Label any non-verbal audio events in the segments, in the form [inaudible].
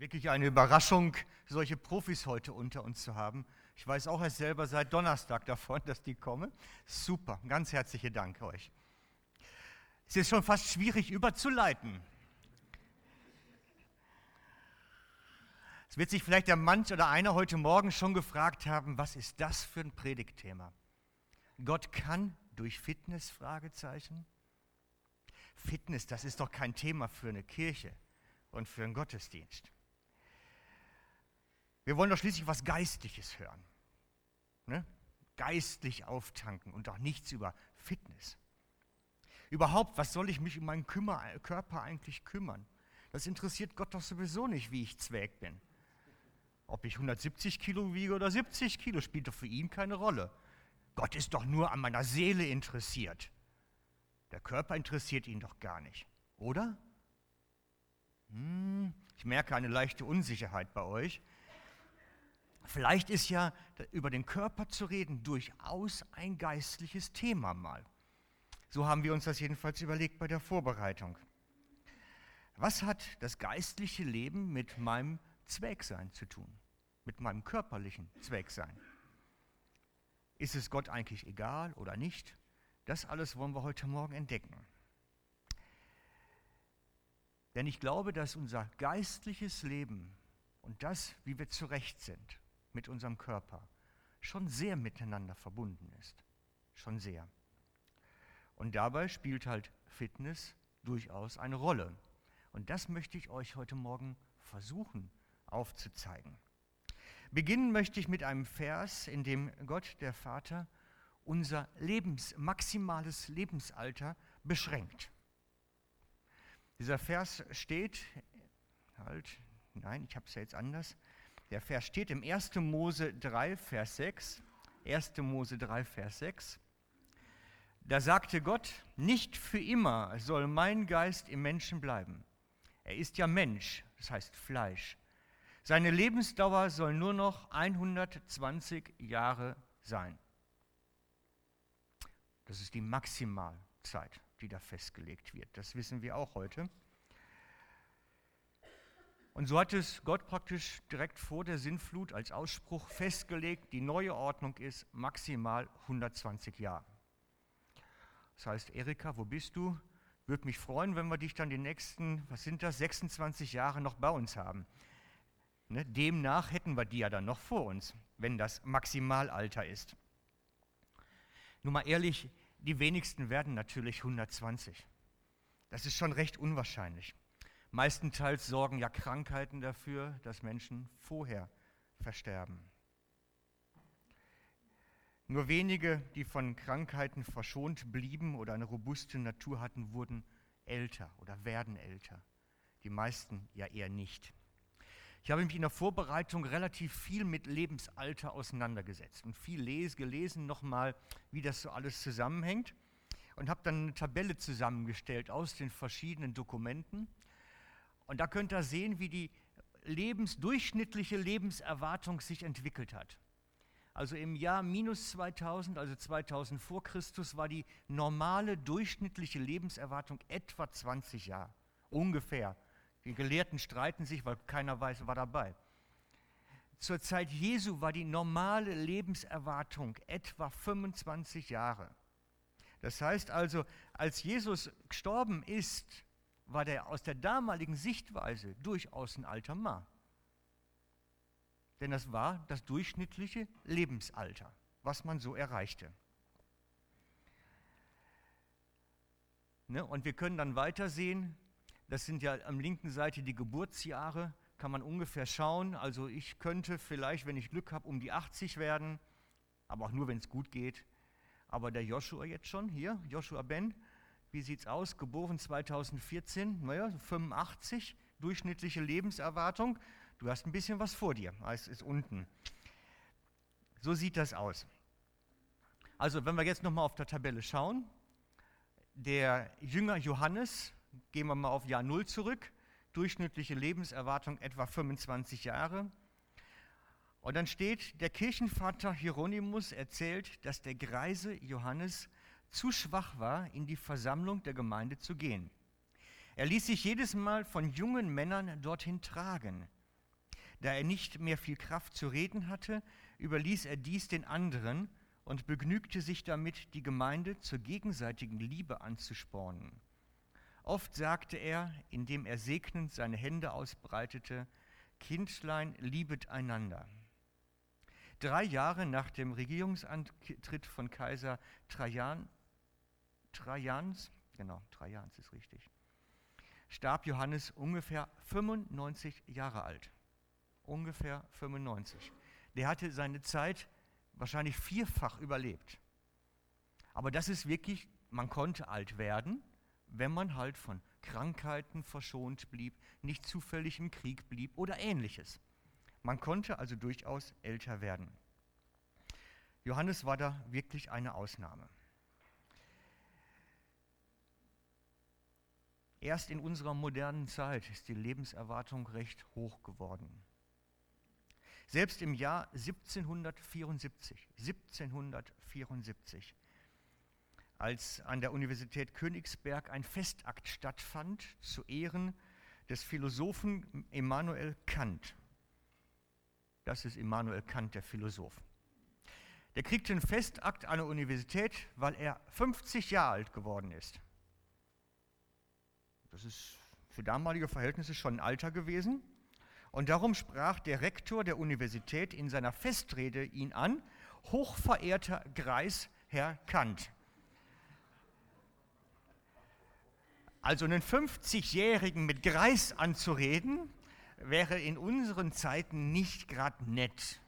Wirklich eine Überraschung, solche Profis heute unter uns zu haben. Ich weiß auch erst selber seit Donnerstag davon, [laughs] dass die kommen. Super, ganz herzlichen Dank euch. Es ist schon fast schwierig überzuleiten. Es wird sich vielleicht der manch oder einer heute Morgen schon gefragt haben, was ist das für ein Predigtthema? Gott kann durch Fitness? Fragezeichen. Fitness, das ist doch kein Thema für eine Kirche und für einen Gottesdienst. Wir wollen doch schließlich was Geistliches hören. Ne? Geistlich auftanken und auch nichts über Fitness. Überhaupt, was soll ich mich um meinen Kümmer, Körper eigentlich kümmern? Das interessiert Gott doch sowieso nicht, wie ich zwäg bin. Ob ich 170 Kilo wiege oder 70 Kilo, spielt doch für ihn keine Rolle. Gott ist doch nur an meiner Seele interessiert. Der Körper interessiert ihn doch gar nicht, oder? Hm, ich merke eine leichte Unsicherheit bei euch. Vielleicht ist ja über den Körper zu reden durchaus ein geistliches Thema mal. So haben wir uns das jedenfalls überlegt bei der Vorbereitung. Was hat das geistliche Leben mit meinem Zwecksein zu tun? Mit meinem körperlichen Zwecksein? Ist es Gott eigentlich egal oder nicht? Das alles wollen wir heute Morgen entdecken. Denn ich glaube, dass unser geistliches Leben und das, wie wir zurecht sind, mit unserem Körper schon sehr miteinander verbunden ist. Schon sehr. Und dabei spielt halt Fitness durchaus eine Rolle. Und das möchte ich euch heute Morgen versuchen aufzuzeigen. Beginnen möchte ich mit einem Vers, in dem Gott, der Vater, unser Lebens, maximales Lebensalter beschränkt. Dieser Vers steht, halt, nein, ich habe es ja jetzt anders, der Vers steht im 1. Mose 3, Vers 6. 1. Mose 3, Vers 6. Da sagte Gott, nicht für immer soll mein Geist im Menschen bleiben. Er ist ja Mensch, das heißt Fleisch. Seine Lebensdauer soll nur noch 120 Jahre sein. Das ist die Maximalzeit, die da festgelegt wird. Das wissen wir auch heute. Und so hat es Gott praktisch direkt vor der Sinnflut als Ausspruch festgelegt, die neue Ordnung ist maximal 120 Jahre. Das heißt, Erika, wo bist du? Würde mich freuen, wenn wir dich dann die nächsten, was sind das, 26 Jahre noch bei uns haben. Ne? Demnach hätten wir die ja dann noch vor uns, wenn das Maximalalter ist. Nur mal ehrlich, die wenigsten werden natürlich 120. Das ist schon recht unwahrscheinlich. Meistenteils sorgen ja Krankheiten dafür, dass Menschen vorher versterben. Nur wenige, die von Krankheiten verschont blieben oder eine robuste Natur hatten, wurden älter oder werden älter. Die meisten ja eher nicht. Ich habe mich in der Vorbereitung relativ viel mit Lebensalter auseinandergesetzt und viel les gelesen nochmal, wie das so alles zusammenhängt und habe dann eine Tabelle zusammengestellt aus den verschiedenen Dokumenten und da könnt ihr sehen, wie die Lebens, durchschnittliche Lebenserwartung sich entwickelt hat. Also im Jahr minus 2000, also 2000 vor Christus, war die normale durchschnittliche Lebenserwartung etwa 20 Jahre. Ungefähr. Die Gelehrten streiten sich, weil keiner weiß, war dabei. Zur Zeit Jesu war die normale Lebenserwartung etwa 25 Jahre. Das heißt also, als Jesus gestorben ist, war der aus der damaligen Sichtweise durchaus ein alter Mann. Denn das war das durchschnittliche Lebensalter, was man so erreichte. Ne? Und wir können dann weitersehen, das sind ja am linken Seite die Geburtsjahre, kann man ungefähr schauen. Also ich könnte vielleicht, wenn ich Glück habe, um die 80 werden, aber auch nur, wenn es gut geht. Aber der Joshua jetzt schon, hier, Joshua Ben, wie sieht es aus? Geboren 2014, naja, 85, durchschnittliche Lebenserwartung. Du hast ein bisschen was vor dir, es ist unten. So sieht das aus. Also, wenn wir jetzt nochmal auf der Tabelle schauen, der Jünger Johannes, gehen wir mal auf Jahr 0 zurück, durchschnittliche Lebenserwartung etwa 25 Jahre. Und dann steht, der Kirchenvater Hieronymus erzählt, dass der greise Johannes zu schwach war, in die Versammlung der Gemeinde zu gehen. Er ließ sich jedes Mal von jungen Männern dorthin tragen. Da er nicht mehr viel Kraft zu reden hatte, überließ er dies den anderen und begnügte sich damit, die Gemeinde zur gegenseitigen Liebe anzuspornen. Oft sagte er, indem er segnend seine Hände ausbreitete, Kindlein, liebet einander. Drei Jahre nach dem Regierungsantritt von Kaiser Trajan, Trajans, genau, Trajans ist richtig, starb Johannes ungefähr 95 Jahre alt. Ungefähr 95. Der hatte seine Zeit wahrscheinlich vierfach überlebt. Aber das ist wirklich, man konnte alt werden, wenn man halt von Krankheiten verschont blieb, nicht zufällig im Krieg blieb oder ähnliches. Man konnte also durchaus älter werden. Johannes war da wirklich eine Ausnahme. Erst in unserer modernen Zeit ist die Lebenserwartung recht hoch geworden. Selbst im Jahr 1774, 1774, als an der Universität Königsberg ein Festakt stattfand zu Ehren des Philosophen Immanuel Kant. Das ist Immanuel Kant, der Philosoph. Der kriegte einen Festakt an der Universität, weil er 50 Jahre alt geworden ist. Das ist für damalige Verhältnisse schon ein Alter gewesen. Und darum sprach der Rektor der Universität in seiner Festrede ihn an, hochverehrter Greis Herr Kant. Also einen 50-Jährigen mit Greis anzureden, wäre in unseren Zeiten nicht gerade nett.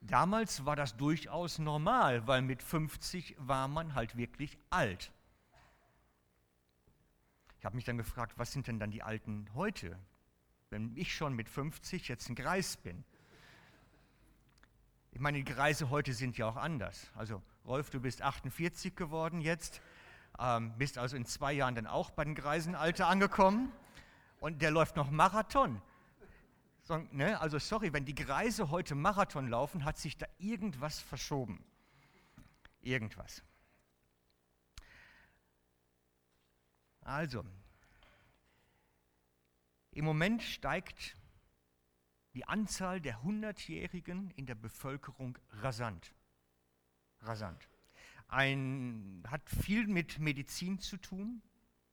Damals war das durchaus normal, weil mit 50 war man halt wirklich alt. Ich habe mich dann gefragt, was sind denn dann die Alten heute, wenn ich schon mit 50 jetzt ein Greis bin? Ich meine, die Greise heute sind ja auch anders. Also Rolf, du bist 48 geworden jetzt, ähm, bist also in zwei Jahren dann auch bei den Greisenalter angekommen und der läuft noch Marathon. So, ne? Also sorry, wenn die Greise heute Marathon laufen, hat sich da irgendwas verschoben. Irgendwas. Also, im Moment steigt die Anzahl der Hundertjährigen in der Bevölkerung rasant. Rasant. Ein, hat viel mit Medizin zu tun,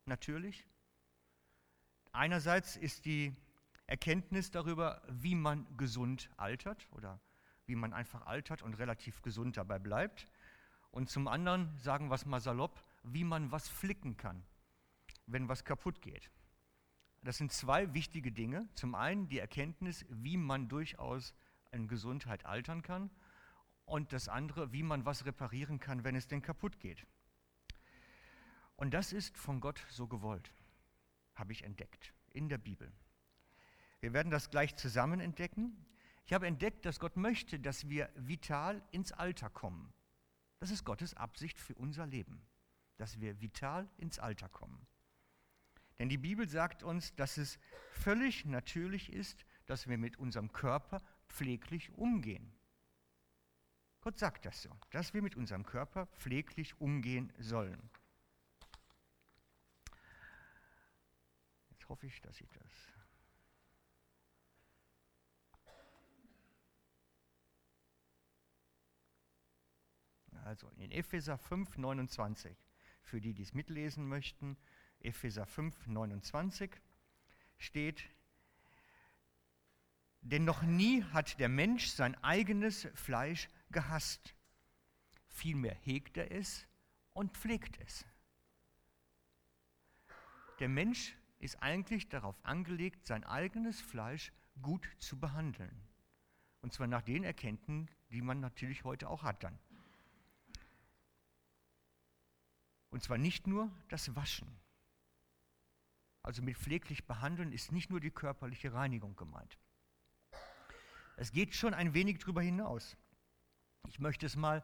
natürlich. Einerseits ist die Erkenntnis darüber, wie man gesund altert oder wie man einfach altert und relativ gesund dabei bleibt. Und zum anderen, sagen wir es mal salopp, wie man was flicken kann wenn was kaputt geht. Das sind zwei wichtige Dinge. Zum einen die Erkenntnis, wie man durchaus in Gesundheit altern kann und das andere, wie man was reparieren kann, wenn es denn kaputt geht. Und das ist von Gott so gewollt, habe ich entdeckt in der Bibel. Wir werden das gleich zusammen entdecken. Ich habe entdeckt, dass Gott möchte, dass wir vital ins Alter kommen. Das ist Gottes Absicht für unser Leben, dass wir vital ins Alter kommen. Denn die Bibel sagt uns, dass es völlig natürlich ist, dass wir mit unserem Körper pfleglich umgehen. Gott sagt das so, dass wir mit unserem Körper pfleglich umgehen sollen. Jetzt hoffe ich, dass ich das. Also in Epheser 5, 29, für die, die es mitlesen möchten, Epheser 5, 29 steht, denn noch nie hat der Mensch sein eigenes Fleisch gehasst. Vielmehr hegt er es und pflegt es. Der Mensch ist eigentlich darauf angelegt, sein eigenes Fleisch gut zu behandeln. Und zwar nach den Erkenntnissen, die man natürlich heute auch hat dann. Und zwar nicht nur das Waschen. Also mit pfleglich behandeln ist nicht nur die körperliche Reinigung gemeint. Es geht schon ein wenig darüber hinaus. Ich möchte es mal,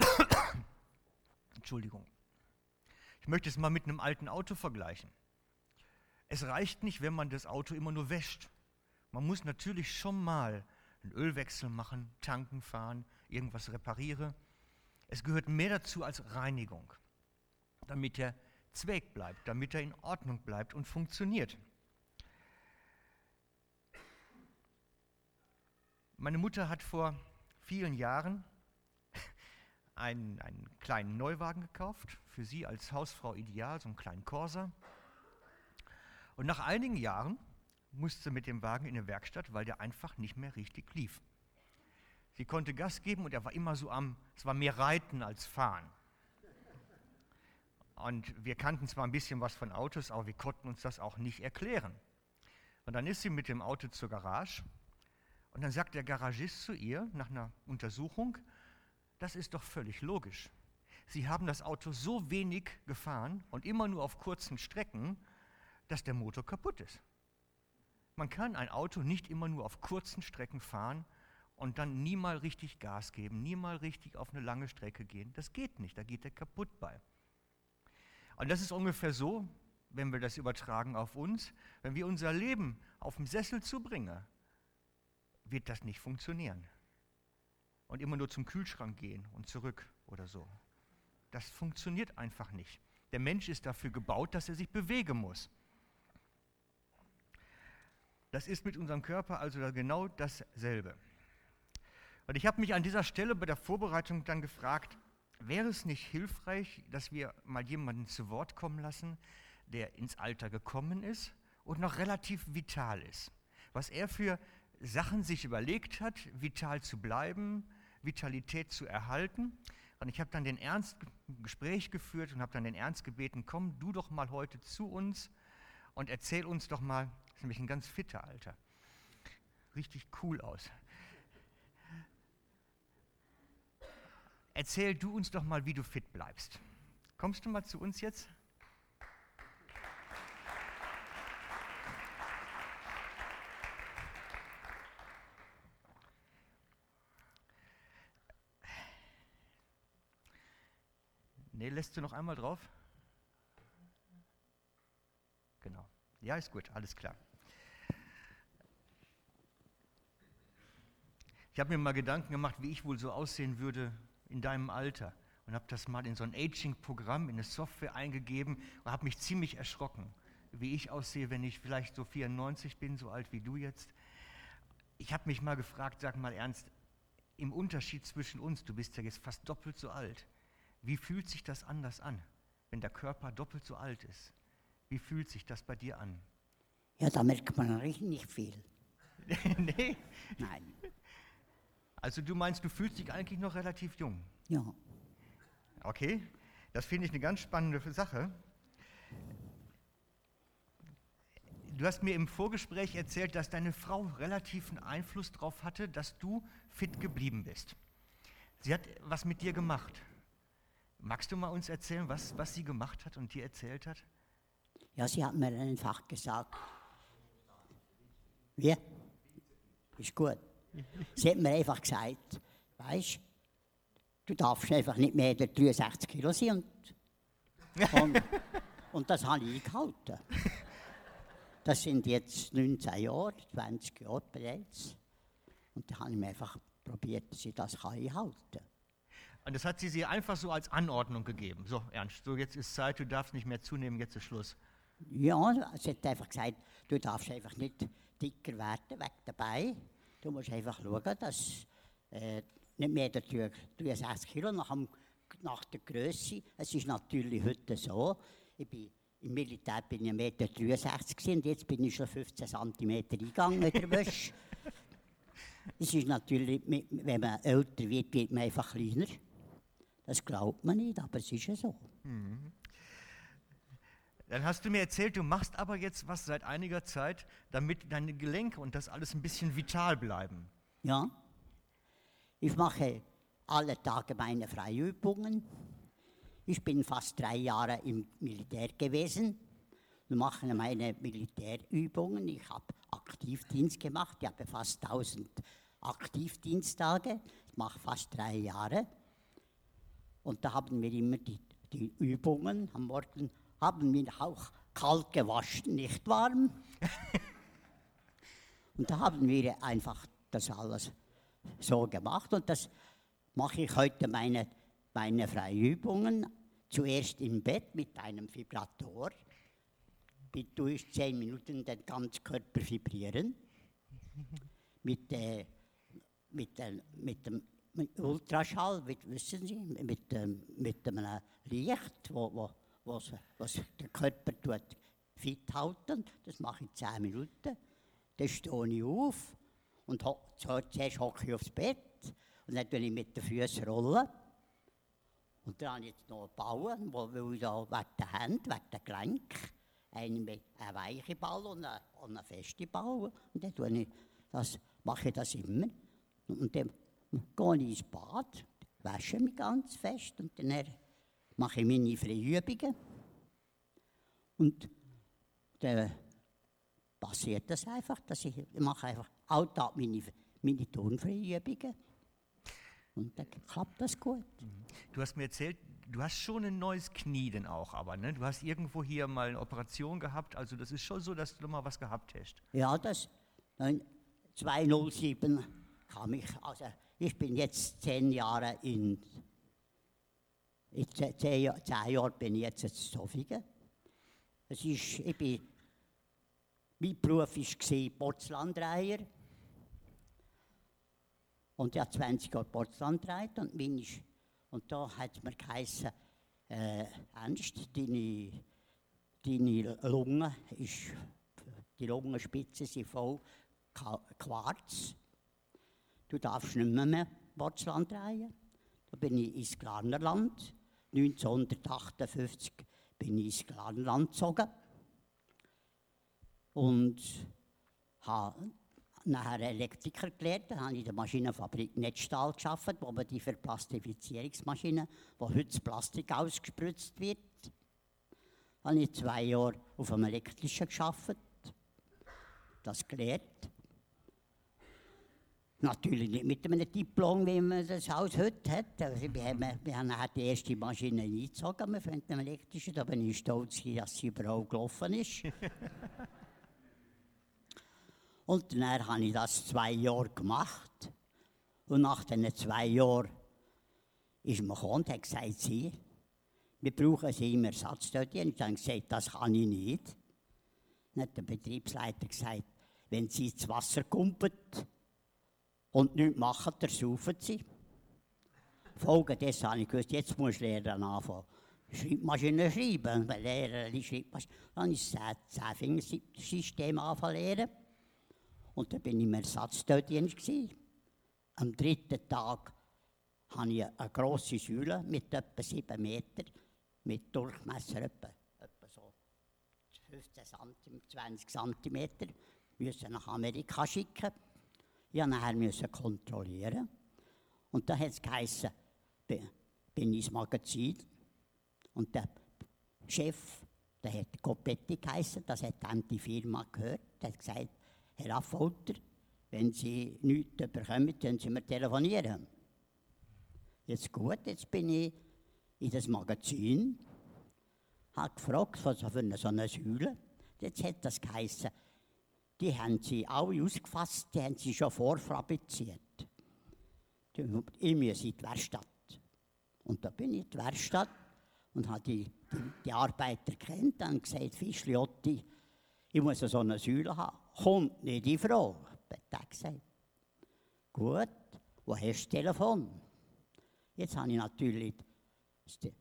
[coughs] Entschuldigung, ich möchte es mal mit einem alten Auto vergleichen. Es reicht nicht, wenn man das Auto immer nur wäscht. Man muss natürlich schon mal einen Ölwechsel machen, tanken fahren, irgendwas reparieren. Es gehört mehr dazu als Reinigung, damit der Zweck bleibt, damit er in Ordnung bleibt und funktioniert. Meine Mutter hat vor vielen Jahren [laughs] einen, einen kleinen Neuwagen gekauft, für sie als Hausfrau ideal, so einen kleinen Corsa. Und nach einigen Jahren musste sie mit dem Wagen in die Werkstatt, weil der einfach nicht mehr richtig lief. Sie konnte Gas geben und er war immer so am, es war mehr Reiten als Fahren. Und wir kannten zwar ein bisschen was von Autos, aber wir konnten uns das auch nicht erklären. Und dann ist sie mit dem Auto zur Garage und dann sagt der Garagist zu ihr nach einer Untersuchung, das ist doch völlig logisch. Sie haben das Auto so wenig gefahren und immer nur auf kurzen Strecken, dass der Motor kaputt ist. Man kann ein Auto nicht immer nur auf kurzen Strecken fahren und dann nie mal richtig Gas geben, nie mal richtig auf eine lange Strecke gehen. Das geht nicht, da geht der kaputt bei. Und das ist ungefähr so, wenn wir das übertragen auf uns, wenn wir unser Leben auf dem Sessel zubringen, wird das nicht funktionieren. Und immer nur zum Kühlschrank gehen und zurück oder so. Das funktioniert einfach nicht. Der Mensch ist dafür gebaut, dass er sich bewegen muss. Das ist mit unserem Körper also genau dasselbe. Und ich habe mich an dieser Stelle bei der Vorbereitung dann gefragt, wäre es nicht hilfreich, dass wir mal jemanden zu Wort kommen lassen, der ins Alter gekommen ist und noch relativ vital ist? Was er für Sachen sich überlegt hat, vital zu bleiben, Vitalität zu erhalten. Und ich habe dann den Ernst Gespräch geführt und habe dann den Ernst gebeten, komm du doch mal heute zu uns und erzähl uns doch mal, das ist nämlich ein ganz fitter Alter, richtig cool aus. Erzähl du uns doch mal, wie du fit bleibst. Kommst du mal zu uns jetzt? Nee, lässt du noch einmal drauf? Genau. Ja, ist gut, alles klar. Ich habe mir mal Gedanken gemacht, wie ich wohl so aussehen würde in deinem Alter und habe das mal in so ein Aging-Programm, in eine Software eingegeben und habe mich ziemlich erschrocken, wie ich aussehe, wenn ich vielleicht so 94 bin, so alt wie du jetzt. Ich habe mich mal gefragt, sag mal ernst, im Unterschied zwischen uns, du bist ja jetzt fast doppelt so alt, wie fühlt sich das anders an, wenn der Körper doppelt so alt ist? Wie fühlt sich das bei dir an? Ja, da merkt man richtig nicht viel. [laughs] nee. Nein. Also du meinst, du fühlst dich eigentlich noch relativ jung? Ja. Okay, das finde ich eine ganz spannende Sache. Du hast mir im Vorgespräch erzählt, dass deine Frau relativen Einfluss darauf hatte, dass du fit geblieben bist. Sie hat was mit dir gemacht. Magst du mal uns erzählen, was, was sie gemacht hat und dir erzählt hat? Ja, sie hat mir einfach gesagt. Wie? Ist gut. Sie hat mir einfach gesagt, weißt du, darfst einfach nicht mehr als 63 Kilo sein. Und, und, und das habe ich gehalten. Das sind jetzt 19 Jahre, 20 Jahre bereits. Und da habe ich mir einfach probiert, dass ich das einhalten kann. Und das hat sie dir einfach so als Anordnung gegeben. So, Ernst, so jetzt ist Zeit, du darfst nicht mehr zunehmen, jetzt ist Schluss. Ja, sie hat einfach gesagt, du darfst einfach nicht dicker werden weg dabei. Du musst einfach schauen, dass äh, nicht mehr der 63 Kilo nach, dem, nach der Größe. Es ist natürlich heute so, ich bin im Militär bin ich 1,63 Meter und jetzt bin ich schon 15 cm eingegangen mit der Wäsche. [laughs] Es ist natürlich, wenn man älter wird, wird man einfach kleiner. Das glaubt man nicht, aber es ist ja so. Mhm. Dann hast du mir erzählt, du machst aber jetzt was seit einiger Zeit, damit deine Gelenke und das alles ein bisschen vital bleiben. Ja. Ich mache alle Tage meine Freiübungen. Ich bin fast drei Jahre im Militär gewesen und mache meine Militärübungen. Ich habe Aktivdienst gemacht. Ich habe fast 1000 Aktivdiensttage. Ich mache fast drei Jahre. Und da haben wir immer die, die Übungen. Am Morgen haben wir auch kalt gewaschen, nicht warm. [laughs] und da haben wir einfach das alles so gemacht. Und das mache ich heute meine, meine Freiübungen. Zuerst im Bett mit einem Vibrator. Mit durch zehn Minuten den ganzen Körper vibrieren. mit äh, mit, dem, mit dem mit Ultraschall, mit, wissen Sie, mit, ähm, mit einem Licht, wo, wo, was, was der Körper tut, fit halten. Das mache ich zehn Minuten. Dann stehe ich auf und ho, zuerst hocke ich aufs Bett und dann tue ich mit den Füßen rollen. Und dann habe ich jetzt noch einen Ball, wo, weil ich da wegen der Hände, wegen der Gelenk, einen weichen Ball und einen, einen festen Ball. Und dann ich das, mache ich das immer. Und dann gehe ich ins Bad, wasche mich ganz fest und dann mache ich meine Freiübungen. Und dann passiert das einfach, dass ich, ich mache einfach alltag meine, meine Turnfreiübungen. Und dann klappt das gut. Du hast mir erzählt, du hast schon ein neues Knie denn auch, aber ne? Du hast irgendwo hier mal eine Operation gehabt, also das ist schon so, dass du mal was gehabt hast. Ja, das 207 kam ich, also ich bin jetzt zehn Jahre in, in zehn, zehn Jahre bin ich jetzt in Zofingen. Es ist, ich bin, mein Beruf war Porzellandreiher. Und ich habe 20 Jahre Porzellan und, meine, und da hat es mir geheißen, äh, Ernst, deine, deine Lunge ist, die Lungenspitzen sind voll Quarz. Du darfst nicht mehr Porzellan drehen. Da bin ich ins Glarnerland. 1958 bin ich ins Glarnerland gezogen. Und habe nachher Elektriker gelernt. Dann habe ich in der Maschinenfabrik Netzstahl geschafft, wo man die für Plastifizierungsmaschinen, wo heute das Plastik ausgespritzt wird. Habe ich zwei Jahre auf einem elektrischen geschafft, das gelernt. Natürlich nicht mit einem Diplom, wie man das Haus heute hat. Also wir, haben, wir haben die erste Maschine eingezogen mit dem elektrischen. Da bin ich stolz, dass sie überall gelaufen ist. [laughs] und dann habe ich das zwei Jahre gemacht. Und nach diesen zwei Jahren ist man gekommen und hat gesagt, sie, wir brauchen sie im Ersatzstudien. Ich habe gesagt, das kann ich nicht. Dann hat der Betriebsleiter gesagt, wenn sie ins Wasser kumpelt, und nichts machen, dann saufen sie. Folgedessen habe ich gewusst, jetzt muss ich lernen anfangen. Schreibmaschine schreiben, weil Lehrer die Schreibmaschine. Dann habe ich das Zehnfingersystem anfangen lernen. Und dann bin ich im Ersatzdienst. Am dritten Tag habe ich eine grosse Säule mit etwa 7 Meter, mit Durchmesser etwa, etwa so 15 cm, 20 cm, müssen nach Amerika schicken. Musste nachher kontrollieren. Und da hat es geheißen, bin ich ins Magazin. Und der Chef, der hat Copetti geheißen, das hat dann die Firma gehört, der hat gesagt, Herr Affolter, wenn Sie nichts bekommen, können Sie mir telefonieren. Jetzt gut, jetzt bin ich in das Magazin, habe gefragt, was für eine, so eine Säule. Jetzt hat das geheißen, die haben sie alle ausgefasst, die haben sie schon vorfabriziert. Ich muss in die Werkstatt. Und da bin ich in die Werkstatt und habe die, die, die Arbeiter kennt und gesagt, Fischliotti, ich muss so eine Säule haben. Kommt nicht in Frage, hat er gesagt. Gut, wo hast du das Telefon? Jetzt habe ich natürlich,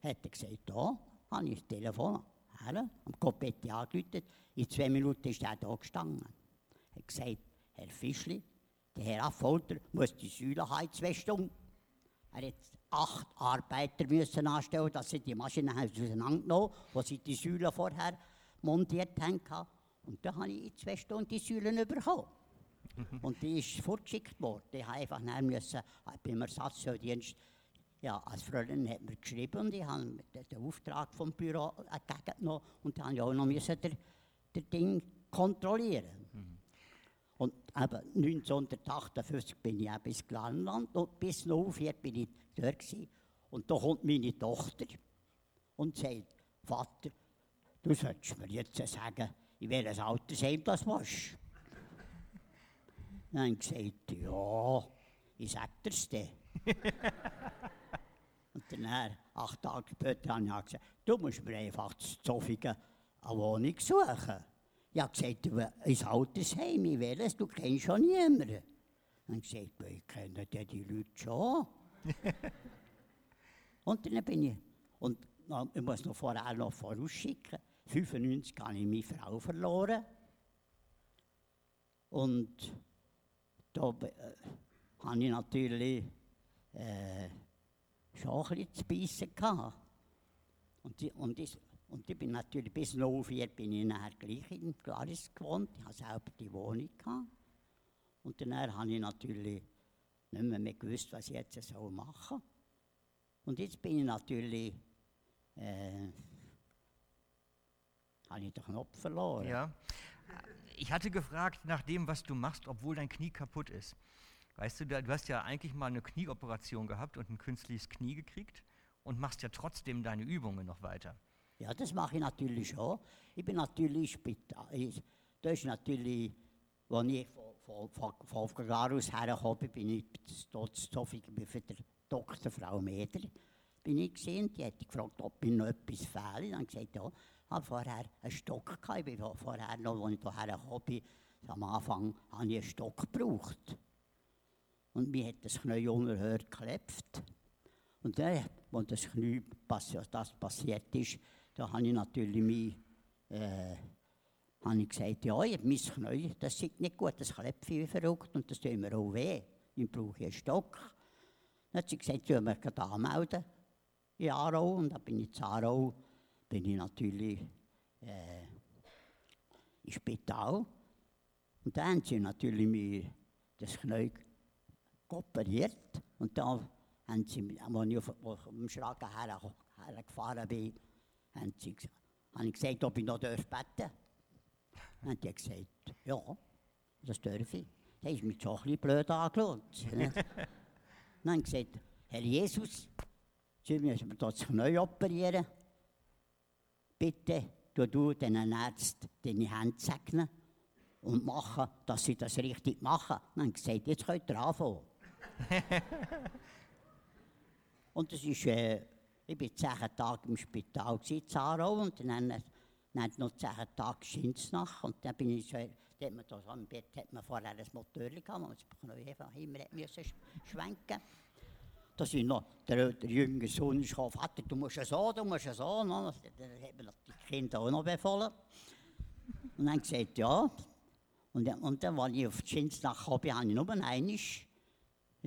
hat er gesagt, da habe ich das Telefon her, am Kopetti angerufen. In zwei Minuten ist er da gestanden hat gesagt, Herr Fischli, der Herr Affolter muss die Säule haben, zwei Stunden. Er hat acht Arbeiter müssen anstellen, dass sie die Maschine auseinandergenommen haben, die sie die Säule vorher montiert haben. Und dann habe ich in zwei Stunden die Säulen bekommen. [laughs] und die ist fortgeschickt worden. Ich habe einfach müssen, beim Ersatzdienst, ja, als Fräulein hat mir geschrieben und ich habe den Auftrag vom Büro entgegengenommen und dann habe ich auch noch müssen den Ding kontrollieren. Und eben 1958 bin ich auch ins Glanland und bis 04 bin ich dort gewesen. Und da kommt meine Tochter und sagt, Vater, du solltest mir jetzt sagen, in welches Altersheim das warst. Dann ich gesagt, ja, ich sag dir's dir. [laughs] und dann, acht Tage später, habe ich gesagt, du musst mir einfach zu Zofingen eine Wohnung suchen. Ich habe gesagt, ins Altersheim, ich will es, du kennst schon niemanden. Dann habe ich gesagt, «Ja, ich kenne ja die Leute schon. [laughs] und dann bin ich, und ich muss noch vorher noch vorausschicken, 1995 habe ich meine Frau verloren. Und da äh, habe ich natürlich äh, schon ein bisschen zu beißen gehabt. Und, die, und, ich, und ich bin natürlich bis 04 bin ich nachher gleich in Glaris gewohnt. Ich hatte selber die Wohnung. Gehabt. Und dann habe ich natürlich nicht mehr, mehr gewusst, was ich jetzt so machen soll. Und jetzt bin ich natürlich, äh, habe ich den Knopf verloren. Ja. Ich hatte gefragt nach dem, was du machst, obwohl dein Knie kaputt ist. Weißt du, du hast ja eigentlich mal eine Knieoperation gehabt und ein künstliches Knie gekriegt und machst ja trotzdem deine Übungen noch weiter. Ja, das mache ich natürlich schon. Ich bin natürlich Spital. Ich, das ist natürlich, als ich von, von, von, hergekommen bin, bin ich zu für die Dr. Frau Meder bin ich gesehen. Die hat gefragt, ob mir noch etwas fehle. Dann gesagt, ja, ich habe vorher einen Stock gehabt. Ich bin vorher noch, als ich hierher gekommen bin, am Anfang habe ich einen Stock gebraucht. Und mir hat das Knie unerhört geklebt. Und dann, als das Knie das passiert ist, da habe ich natürlich mich, äh, habe ich gesagt, ja, ich mein Knie, das sieht nicht gut, das klebt wie verrückt und das tut mir auch weh. Ich brauche einen Stock. Dann hat sie gesagt, ich mich gerade anmelden in Aarau. Und dann bin ich in Aarau, bin ich natürlich äh, im Spital. Und dann haben sie natürlich mir das Knie operiert. Und da haben sie, als ich auf, auf dem Schragen hergefahren bin, haben sie, habe ich gesagt, ob ich noch beten darf. Haben die gesagt, ja, das dürfe ich. Da ist mich schon ein bisschen blöd angeschaut. [laughs] dann haben sie gesagt, Herr Jesus, Sie müssen mir das Knie operieren. Bitte, tu du den Ärzten deine Hände segnen und machen, dass sie das richtig machen. Dann haben sie gesagt, jetzt könnt ihr anfangen. [laughs] und das ist, äh, ich war zehn Tage im Spital in Zarau und dann, dann noch zehn Tage Schinsnach und dann bin ich so, da hat man da am Bett hat man vorher ein Motor gehabt, man das einfach immer schwenken dass ich noch, der, der jüngere Sohn ist gekommen, Vater, du musst ja so, du musst ja so. No, dann haben wir die Kinder auch noch befohlen. Und dann gesagt, ja. Und, und dann, als ich auf die Schinsnach kam, habe ich nur einmal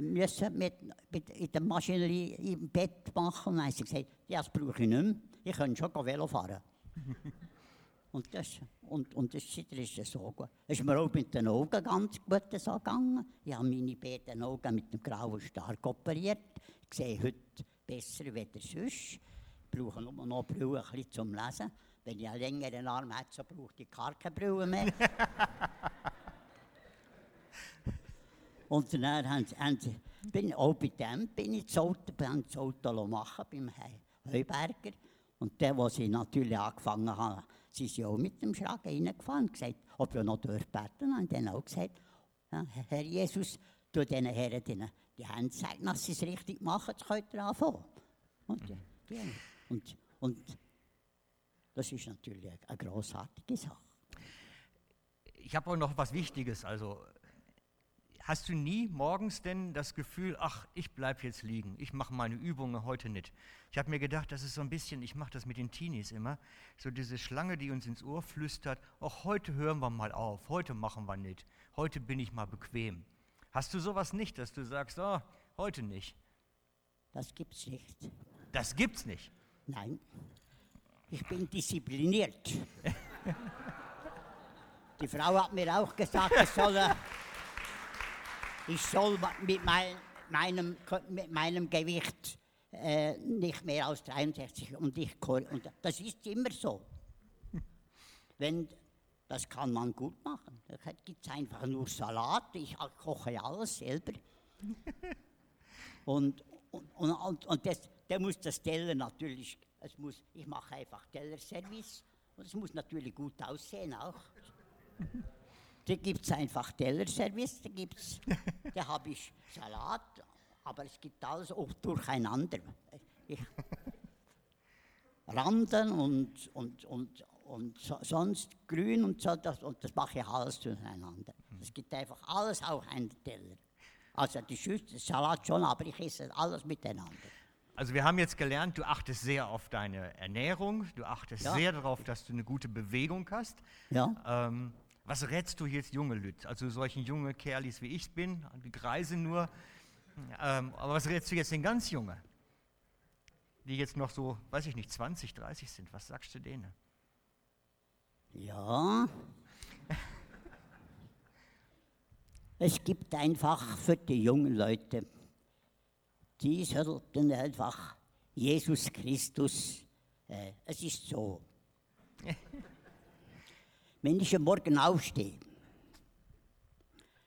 müssen mit, mit in der Maschinerie im Bett machen. Und dann habe ich gesagt, ja, das brauche ich nicht mehr. Ich kann schon Velo fahren. [laughs] und, das, und, und das ist so gut. Es ist mir auch mit den Augen ganz gut so gegangen. Ich habe meine beiden Augen mit dem grauen Star operiert. Ich sehe heute besser als sonst. Ich brauche nur noch Brille ein zum Lesen. Wenn ich einen längeren Arm hätte, so brauchte ich gar keine Brille mehr. [laughs] Und dann haben sie, haben sie, bin, auch bei dem bin ich das Auto, das Auto machen, beim Heuberger. Und der, wo sie natürlich angefangen haben, sie sind auch mit dem Schlag reingefahren und gesagt, ob wir noch beten Und dann auch gesagt, ja, Herr Jesus, tu diesen Herren die, die Hände zeigen, dass sie es richtig machen, jetzt könnt ihr anfangen. Und, ja, und, und das ist natürlich eine, eine grossartige Sache. Ich habe auch noch was Wichtiges. Also Hast du nie morgens denn das Gefühl, ach, ich bleibe jetzt liegen, ich mache meine Übungen heute nicht? Ich habe mir gedacht, das ist so ein bisschen, ich mache das mit den Teenies immer, so diese Schlange, die uns ins Ohr flüstert, auch heute hören wir mal auf, heute machen wir nicht, heute bin ich mal bequem. Hast du sowas nicht, dass du sagst, oh, heute nicht? Das gibt's nicht. Das gibt's nicht? Nein. Ich bin diszipliniert. [laughs] Die Frau hat mir auch gesagt, ich soll ich soll mit, mein, meinem, mit meinem Gewicht äh, nicht mehr als 63 und ich und das ist immer so. [laughs] Wenn, das kann man gut machen. Da gibt es einfach nur Salat, ich koche alles selber. [laughs] und, und, und, und das, der muss das Teller natürlich, es muss, ich mache einfach Tellerservice und es muss natürlich gut aussehen auch. [laughs] Da gibt es einfach Tellerservice, da, gibt's, [laughs] da habe ich Salat, aber es gibt alles auch durcheinander. Ich, Randen und, und, und, und so, sonst grün und so, das, und das mache ich alles durcheinander. Es gibt einfach alles auf einen Teller. Also die Schüssel, Salat schon, aber ich esse alles miteinander. Also wir haben jetzt gelernt, du achtest sehr auf deine Ernährung, du achtest Ja. sehr darauf, dass du eine gute Bewegung hast. Ja. Ähm, was rätst du jetzt junge Lüt? Also solchen junge Kerlis wie ich bin, die greise nur. Ähm, aber was rätst du jetzt den ganz Junge? Die jetzt noch so, weiß ich nicht, 20, 30 sind. Was sagst du denen? Ja. Es gibt einfach für die jungen Leute, die sollten einfach Jesus Christus, äh, es ist so. [laughs] Wenn ich am Morgen aufstehe,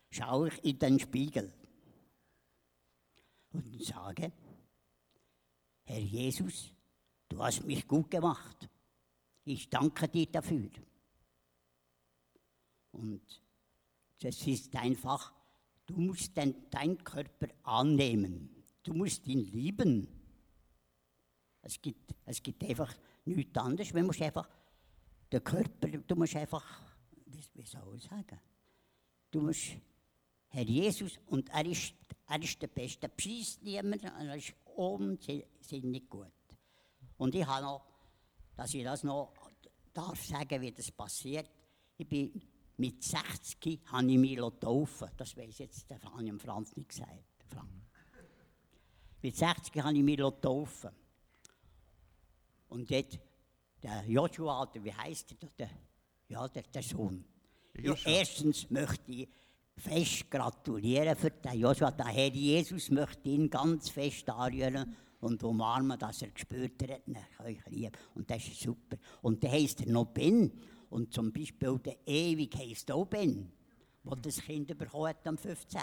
schaue ich in den Spiegel und sage, Herr Jesus, du hast mich gut gemacht. Ich danke dir dafür. Und das ist einfach, du musst dein, deinen Körper annehmen. Du musst ihn lieben. Es gibt, es gibt einfach nichts anderes. Man muss einfach, der Körper, du musst einfach, wie, soll ich sagen, du musst, Herr Jesus, und er ist, er ist der Beste, bescheißt niemand, und er ist unsinnig gut. Und ich habe noch, dass ich das noch darf sagen, wie das passiert. Ich bin mit 60 habe ich mich taufen. Das weiß jetzt der dem Franz nicht gesagt. Frank. Mit 60 habe ich mich taufen. Und jetzt, der Joshua, oder wie heißt der, der, ja, der, der Sohn. Der Joshua. Erstens möchte ich fest gratulieren für den Joshua. Der Herr Jesus möchte ihn ganz fest anrühren und umarmen, dass er gespürt hat, ich euch lieb. Und das ist super. Und dann heisst er noch Ben. Und zum Beispiel der Ewig heisst auch Ben, wo das Kind bekommen hat am 15.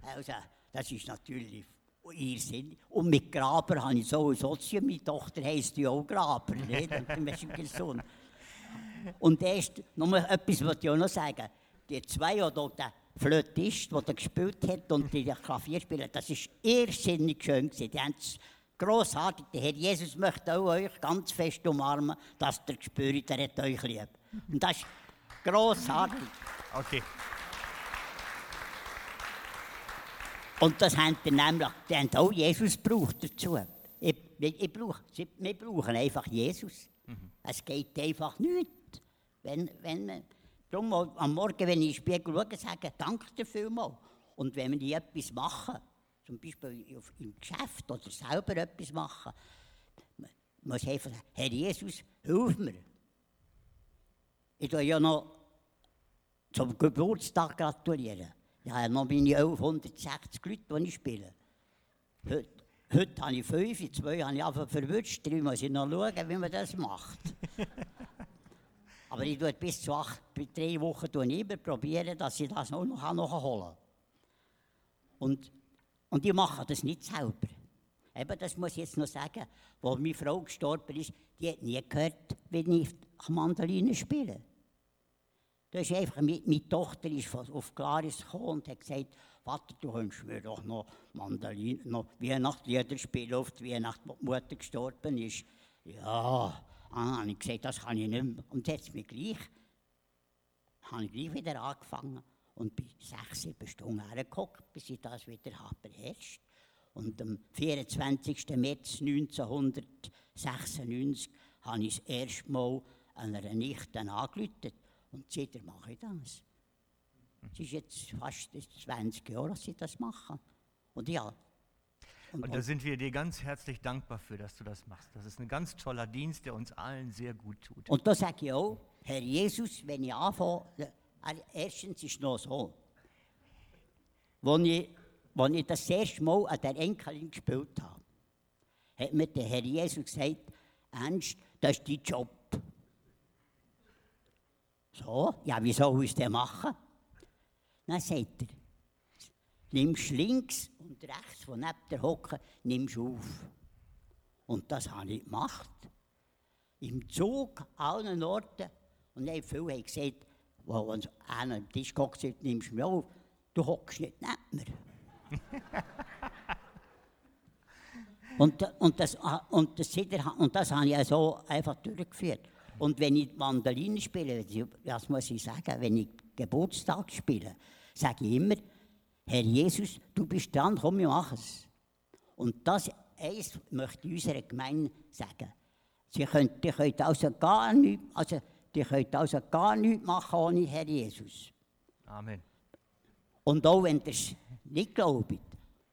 Also, das ist natürlich irrsinnig. Und mit Graber habe ich sowieso zu Meine Tochter heisst ja auch Graber, nicht? Und. Und erst, noch mal etwas wollte ich auch noch sagen. Die zwei, oder der Flötist, der gespielt hat und die Klavier spielen, das war irrsinnig schön. Gewesen. Die haben es grossartig. Der Herr Jesus möchte auch euch ganz fest umarmen, dass ihr spürt, er hat euch lieb. Und das ist grossartig. Okay. Und das haben die nämlich, die haben auch Jesus gebraucht dazu. Ich, ich, ich brauch, wir brauchen einfach Jesus. Es geht einfach nicht. Wenn, wenn man, darum am Morgen, wenn ich in den Spiegel schaue, sage danke dir vielmals. Und wenn wir etwas machen, zum Beispiel im Geschäft oder selber etwas machen, muss einfach sagen, Herr Jesus, hilf mir. Ich tue ja noch zum Geburtstag gratulieren. Ich habe noch meine 1160 Leute, die ich spiele. Heute, heute habe ich fünf, zwei habe ich einfach verwünscht. Drei muss ich noch schauen, wie man das macht. [laughs] Aber ich tue bis zu acht, bis drei Wochen immer probieren, dass ich das auch noch nachholen kann. Und, und ich mache das nicht selber. Eben, das muss ich jetzt noch sagen. Als meine Frau gestorben ist, die hat nie gehört, wie ich Mandoline spiele. Da ist einfach, meine, Tochter ist auf Claris gekommen und hat gesagt, Vater, du könntest mir doch noch Mandoline, noch Weihnachtslieder spielen, auf die Weihnacht, wo die Mutter gestorben ist. Ja, ah, habe ich gesagt, das kann ich nicht mehr. Und jetzt mich gleich, habe ich gleich wieder angefangen und bin sechs, sieben Stunden hergeguckt, bis ich das wieder habe beherrscht. Und am 24. März 1996 habe ich das erste Mal einer Nichte angerufen. Und seitdem mache ich das. Es ist jetzt fast 20 Jahre, dass ich das mache. Und ja. Und, Und da sind wir dir ganz herzlich dankbar für, dass du das machst. Das ist ein ganz toller Dienst, der uns allen sehr gut tut. Und da sage ich auch, Herr Jesus, wenn ich anfange, äh, erstens ist es noch so, als ich, als ich das erste Mal an der Enkelin gespielt habe, hat mir der Herr Jesus gesagt, Ernst, das ist dein Job. So, ja, wie soll ich denn machen? Dann sagt er, nimmst links und rechts von neben der Hocke, nimmst auf. Und das habe ich gemacht im Zug, an allen Orten. Und dann viele haben gesagt, wo uns einer am Tisch gehockt hat, nimmst du mich auf, du hockst nicht neben mir. [laughs] und, und, das, ah, und, das, und das habe ich so einfach durchgeführt. Und wenn ich Mandoline spiele, das muss ich sagen, wenn ich Geburtstag spiele, sage ich immer, Herr Jesus, du bist dran, komm, wir machen es. Und das eins möchte ich unserer Gemeinde sagen. Sie könnt, ihr könnt also gar nichts, also, also gar nichts machen ohne Herr Jesus. Amen. Und auch wenn ihr es nicht glaubt,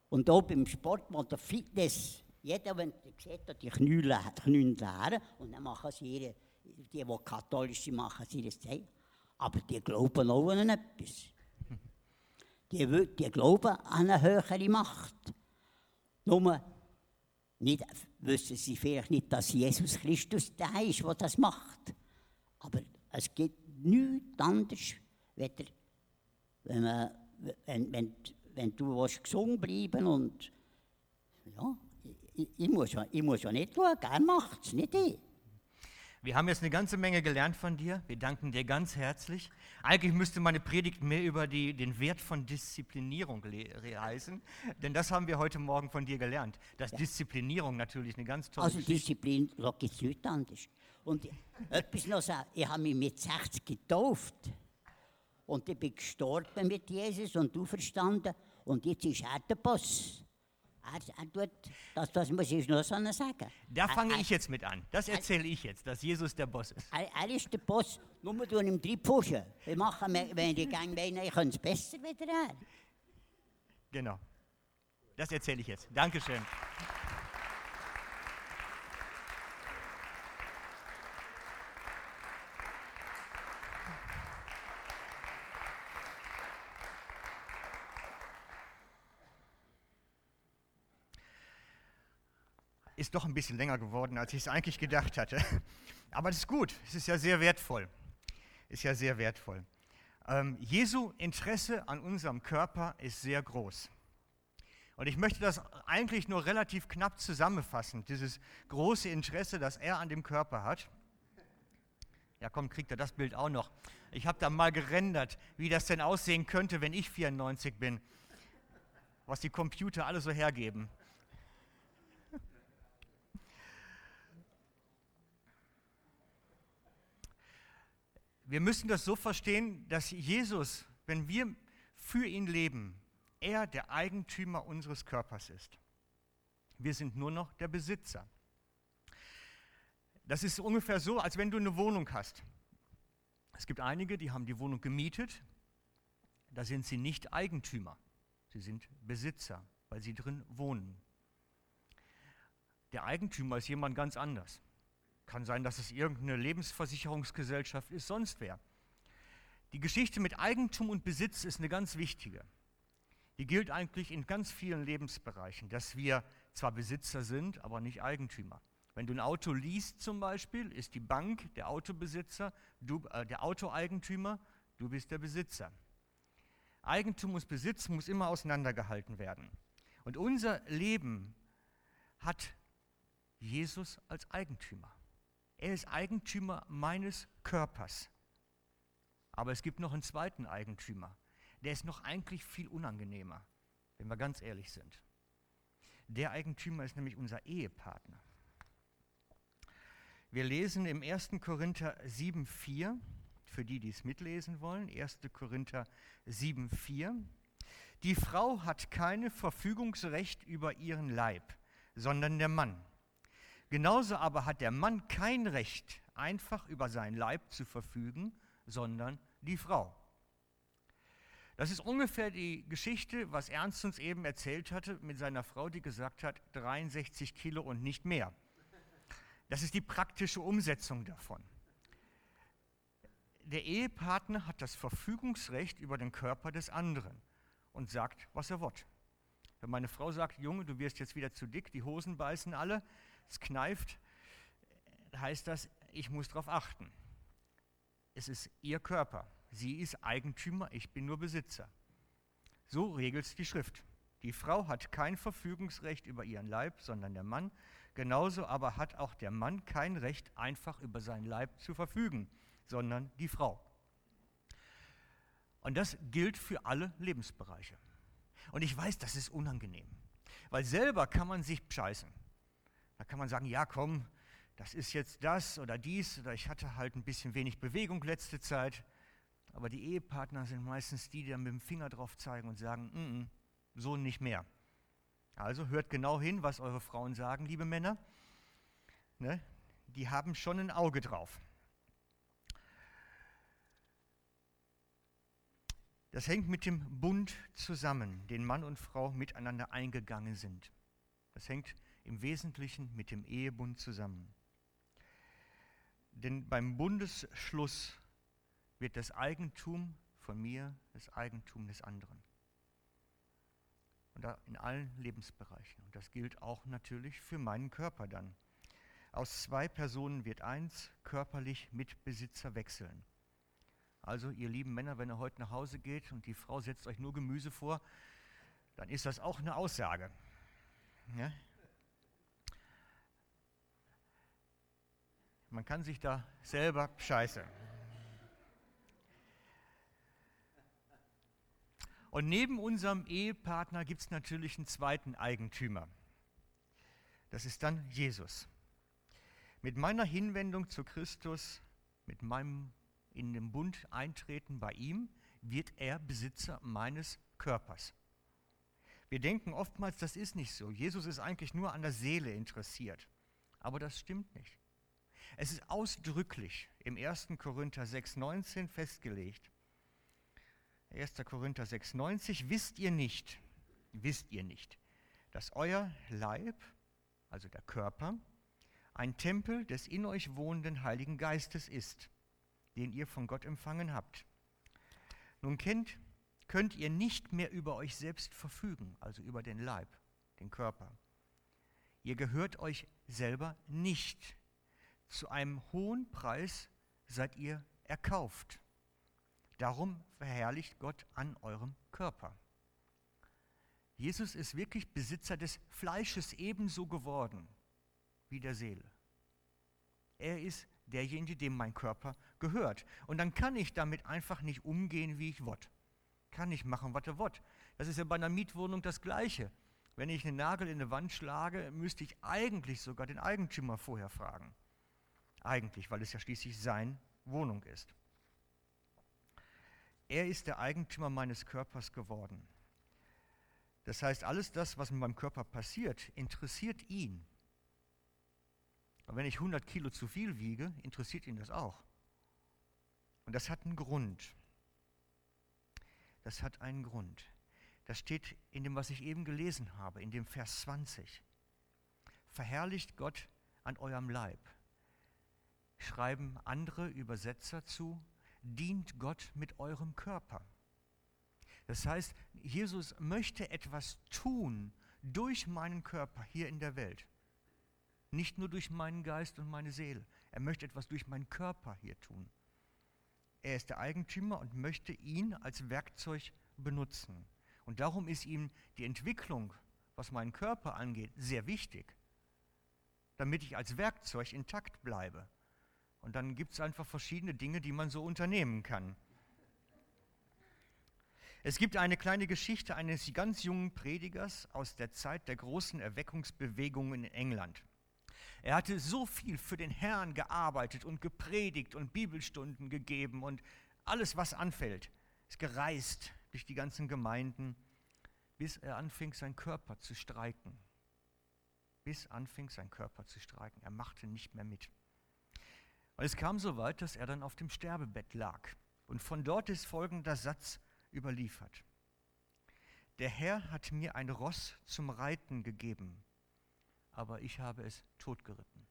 und auch beim Sport oder Fitness, jeder, wenn ihr seht, die Knie leeren, und dann machen sie ihre, die, die katholisch sind, machen sie das Zeichen. Aber die glauben auch an etwas. [laughs] Die, die glauben an eine höhere Macht. Nur nicht, wissen sie vielleicht nicht, dass Jesus Christus der ist, der das macht. Aber es gibt nichts anderes, wenn, man, wenn, wenn, wenn du willst, gesund bleiben und ja, ich, ich, muss ja, ich muss ja nicht schauen, er macht es, nicht ich. Wir haben jetzt eine ganze Menge gelernt von dir. Wir danken dir ganz herzlich. Eigentlich müsste meine Predigt mehr über die, den Wert von Disziplinierung heißen, denn das haben wir heute Morgen von dir gelernt. Dass ja. Disziplinierung natürlich eine ganz tolle Also Disziplin gibt es nichts anderes. Und etwas noch sagen, ich habe mich mit 60 getauft und ich bin gestorben mit Jesus und du verstanden und jetzt ist er der Boss. Das, das muss ich nur so sagen. Da fange ich jetzt mit an. Das erzähle ich jetzt, dass Jesus der Boss ist. Er ist der Boss, nur wir tun ihm drei pushen. Wir machen, wenn die Gang meinen, ich kann es besser wieder er. Genau. Das erzähle ich jetzt. Dankeschön. Doch ein bisschen länger geworden, als ich es eigentlich gedacht hatte. [laughs] Aber das ist gut, es ist ja sehr wertvoll. Ist ja sehr wertvoll. Ähm, Jesu Interesse an unserem Körper ist sehr groß. Und ich möchte das eigentlich nur relativ knapp zusammenfassen, dieses große Interesse, das er an dem Körper hat. Ja, komm, kriegt er das Bild auch noch. Ich habe da mal gerendert, wie das denn aussehen könnte, wenn ich 94 bin. Was die Computer alle so hergeben. Wir müssen das so verstehen, dass Jesus, wenn wir für ihn leben, er der Eigentümer unseres Körpers ist. Wir sind nur noch der Besitzer. Das ist ungefähr so, als wenn du eine Wohnung hast. Es gibt einige, die haben die Wohnung gemietet. Da sind sie nicht Eigentümer. Sie sind Besitzer, weil sie drin wohnen. Der Eigentümer ist jemand ganz anders. Kann sein, dass es irgendeine Lebensversicherungsgesellschaft ist, sonst wer. Die Geschichte mit Eigentum und Besitz ist eine ganz wichtige. Die gilt eigentlich in ganz vielen Lebensbereichen, dass wir zwar Besitzer sind, aber nicht Eigentümer. Wenn du ein Auto liest zum Beispiel, ist die Bank der Autobesitzer, du, äh, der Autoeigentümer, du bist der Besitzer. Eigentum und Besitz muss immer auseinandergehalten werden. Und unser Leben hat Jesus als Eigentümer. Er ist Eigentümer meines Körpers. Aber es gibt noch einen zweiten Eigentümer. Der ist noch eigentlich viel unangenehmer, wenn wir ganz ehrlich sind. Der Eigentümer ist nämlich unser Ehepartner. Wir lesen im 1. Korinther 7,4, für die, die es mitlesen wollen, 1. Korinther 7,4. Die Frau hat kein Verfügungsrecht über ihren Leib, sondern der Mann. Genauso aber hat der Mann kein Recht, einfach über seinen Leib zu verfügen, sondern die Frau. Das ist ungefähr die Geschichte, was Ernst uns eben erzählt hatte mit seiner Frau, die gesagt hat, 63 Kilo und nicht mehr. Das ist die praktische Umsetzung davon. Der Ehepartner hat das Verfügungsrecht über den Körper des anderen und sagt, was er will. Wenn meine Frau sagt, Junge, du wirst jetzt wieder zu dick, die Hosen beißen alle, es kneift, heißt das, ich muss darauf achten. Es ist ihr Körper. Sie ist Eigentümer, ich bin nur Besitzer. So regelt es die Schrift. Die Frau hat kein Verfügungsrecht über ihren Leib, sondern der Mann. Genauso aber hat auch der Mann kein Recht, einfach über seinen Leib zu verfügen, sondern die Frau. Und das gilt für alle Lebensbereiche. Und ich weiß, das ist unangenehm, weil selber kann man sich scheißen. Da kann man sagen, ja komm, das ist jetzt das oder dies oder ich hatte halt ein bisschen wenig Bewegung letzte Zeit. Aber die Ehepartner sind meistens die, die dann mit dem Finger drauf zeigen und sagen, mm -mm, so nicht mehr. Also hört genau hin, was eure Frauen sagen, liebe Männer. Ne? Die haben schon ein Auge drauf. Das hängt mit dem Bund zusammen, den Mann und Frau miteinander eingegangen sind. Das hängt im Wesentlichen mit dem Ehebund zusammen. Denn beim Bundesschluss wird das Eigentum von mir das Eigentum des anderen. Und da in allen Lebensbereichen. Und das gilt auch natürlich für meinen Körper dann. Aus zwei Personen wird eins körperlich Mitbesitzer wechseln. Also ihr lieben Männer, wenn ihr heute nach Hause geht und die Frau setzt euch nur Gemüse vor, dann ist das auch eine Aussage. Ja? Man kann sich da selber scheiße. Und neben unserem Ehepartner gibt es natürlich einen zweiten Eigentümer. Das ist dann Jesus. Mit meiner Hinwendung zu Christus, mit meinem in den Bund eintreten bei ihm, wird er Besitzer meines Körpers. Wir denken oftmals, das ist nicht so. Jesus ist eigentlich nur an der Seele interessiert. Aber das stimmt nicht. Es ist ausdrücklich im 1. Korinther 6,19 festgelegt, 1. Korinther 6,90, wisst ihr nicht, wisst ihr nicht, dass euer Leib, also der Körper, ein Tempel des in euch wohnenden Heiligen Geistes ist, den ihr von Gott empfangen habt. Nun kennt, könnt ihr nicht mehr über euch selbst verfügen, also über den Leib, den Körper. Ihr gehört euch selber nicht. Zu einem hohen Preis seid ihr erkauft. Darum verherrlicht Gott an eurem Körper. Jesus ist wirklich Besitzer des Fleisches ebenso geworden wie der Seele. Er ist derjenige, dem mein Körper gehört. Und dann kann ich damit einfach nicht umgehen, wie ich will. Kann ich machen, was er will. Das ist ja bei einer Mietwohnung das Gleiche. Wenn ich einen Nagel in eine Wand schlage, müsste ich eigentlich sogar den Eigentümer vorher fragen. Eigentlich, weil es ja schließlich seine Wohnung ist. Er ist der Eigentümer meines Körpers geworden. Das heißt, alles das, was mit meinem Körper passiert, interessiert ihn. Und wenn ich 100 Kilo zu viel wiege, interessiert ihn das auch. Und das hat einen Grund. Das hat einen Grund. Das steht in dem, was ich eben gelesen habe, in dem Vers 20. Verherrlicht Gott an eurem Leib. Schreiben andere Übersetzer zu, dient Gott mit eurem Körper. Das heißt, Jesus möchte etwas tun durch meinen Körper hier in der Welt. Nicht nur durch meinen Geist und meine Seele. Er möchte etwas durch meinen Körper hier tun. Er ist der Eigentümer und möchte ihn als Werkzeug benutzen. Und darum ist ihm die Entwicklung, was meinen Körper angeht, sehr wichtig, damit ich als Werkzeug intakt bleibe. Und dann gibt es einfach verschiedene Dinge, die man so unternehmen kann. Es gibt eine kleine Geschichte eines ganz jungen Predigers aus der Zeit der großen Erweckungsbewegungen in England. Er hatte so viel für den Herrn gearbeitet und gepredigt und Bibelstunden gegeben und alles, was anfällt, ist gereist durch die ganzen Gemeinden, bis er anfing, sein Körper zu streiken. Bis anfing, sein Körper zu streiken. Er machte nicht mehr mit. Und es kam so weit, dass er dann auf dem Sterbebett lag. Und von dort ist folgender Satz überliefert. Der Herr hat mir ein Ross zum Reiten gegeben, aber ich habe es totgeritten.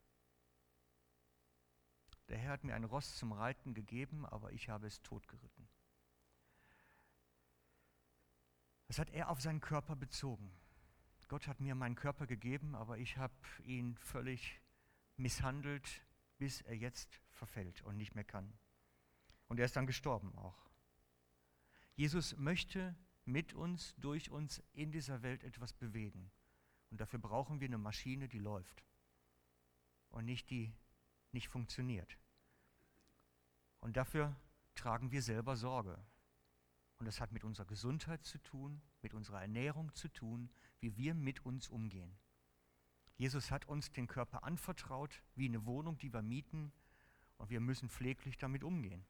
Der Herr hat mir ein Ross zum Reiten gegeben, aber ich habe es totgeritten. Das hat er auf seinen Körper bezogen. Gott hat mir meinen Körper gegeben, aber ich habe ihn völlig misshandelt, bis er jetzt verfällt und nicht mehr kann. Und er ist dann gestorben auch. Jesus möchte mit uns, durch uns in dieser Welt etwas bewegen. Und dafür brauchen wir eine Maschine, die läuft und nicht die nicht funktioniert. Und dafür tragen wir selber Sorge. Und das hat mit unserer Gesundheit zu tun, mit unserer Ernährung zu tun, wie wir mit uns umgehen. Jesus hat uns den Körper anvertraut, wie eine Wohnung, die wir mieten, und wir müssen pfleglich damit umgehen.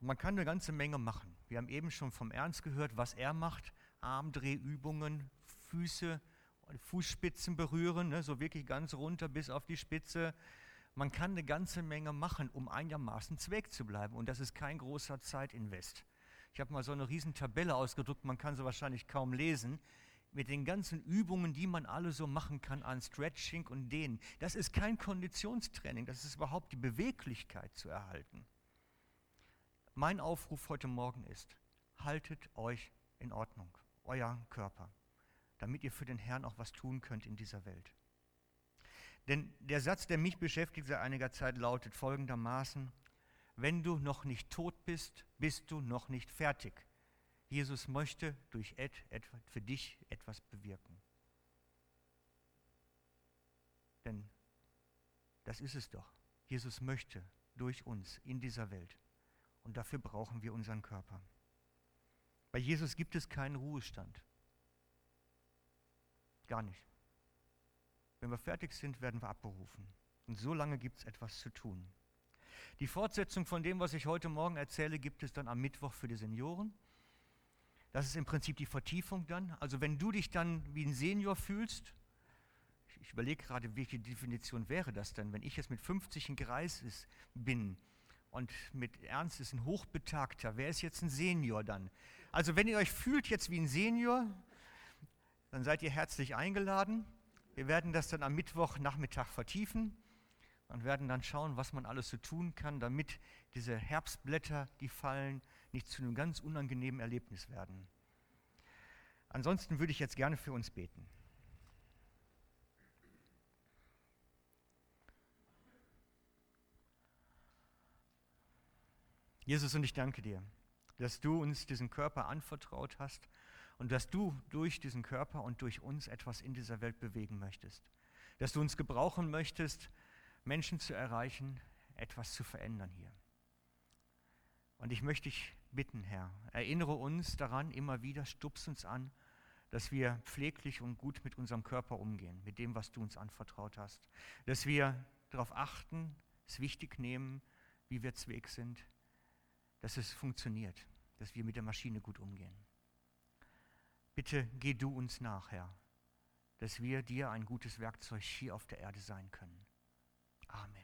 Man kann eine ganze Menge machen. Wir haben eben schon vom Ernst gehört, was er macht. Armdrehübungen, Füße, Fußspitzen berühren, ne, so wirklich ganz runter bis auf die Spitze. Man kann eine ganze Menge machen, um einigermaßen zweck zu bleiben. Und das ist kein großer Zeitinvest. Ich habe mal so eine riesen Tabelle ausgedruckt, man kann sie wahrscheinlich kaum lesen, mit den ganzen Übungen, die man alle so machen kann an Stretching und Dehnen. Das ist kein Konditionstraining, das ist überhaupt die Beweglichkeit zu erhalten. Mein Aufruf heute Morgen ist, haltet euch in Ordnung, euer Körper, damit ihr für den Herrn auch was tun könnt in dieser Welt. Denn der Satz, der mich beschäftigt seit einiger Zeit, lautet folgendermaßen, wenn du noch nicht tot bist, bist du noch nicht fertig. Jesus möchte durch et, für dich etwas bewirken. Denn das ist es doch. Jesus möchte durch uns in dieser Welt. Und dafür brauchen wir unseren Körper. Bei Jesus gibt es keinen Ruhestand. Gar nicht. Wenn wir fertig sind, werden wir abberufen. Und so lange gibt es etwas zu tun. Die Fortsetzung von dem, was ich heute Morgen erzähle, gibt es dann am Mittwoch für die Senioren. Das ist im Prinzip die Vertiefung dann. Also wenn du dich dann wie ein Senior fühlst, ich überlege gerade, welche Definition wäre das denn, wenn ich jetzt mit 50 ein Greis ist, bin und mit Ernst ist ein Hochbetagter, wer ist jetzt ein Senior dann? Also wenn ihr euch fühlt jetzt wie ein Senior, dann seid ihr herzlich eingeladen. Wir werden das dann am Mittwochnachmittag vertiefen und werden dann schauen, was man alles so tun kann, damit diese Herbstblätter, die fallen, nicht zu einem ganz unangenehmen Erlebnis werden. Ansonsten würde ich jetzt gerne für uns beten. Jesus, und ich danke dir, dass du uns diesen Körper anvertraut hast und dass du durch diesen Körper und durch uns etwas in dieser Welt bewegen möchtest. Dass du uns gebrauchen möchtest, Menschen zu erreichen, etwas zu verändern hier. Und ich möchte dich bitten, Herr, erinnere uns daran immer wieder, stups uns an, dass wir pfleglich und gut mit unserem Körper umgehen, mit dem, was du uns anvertraut hast. Dass wir darauf achten, es wichtig nehmen, wie wir zweg sind, dass es funktioniert, dass wir mit der Maschine gut umgehen. Bitte geh du uns nach, Herr, dass wir dir ein gutes Werkzeug hier auf der Erde sein können. Amen.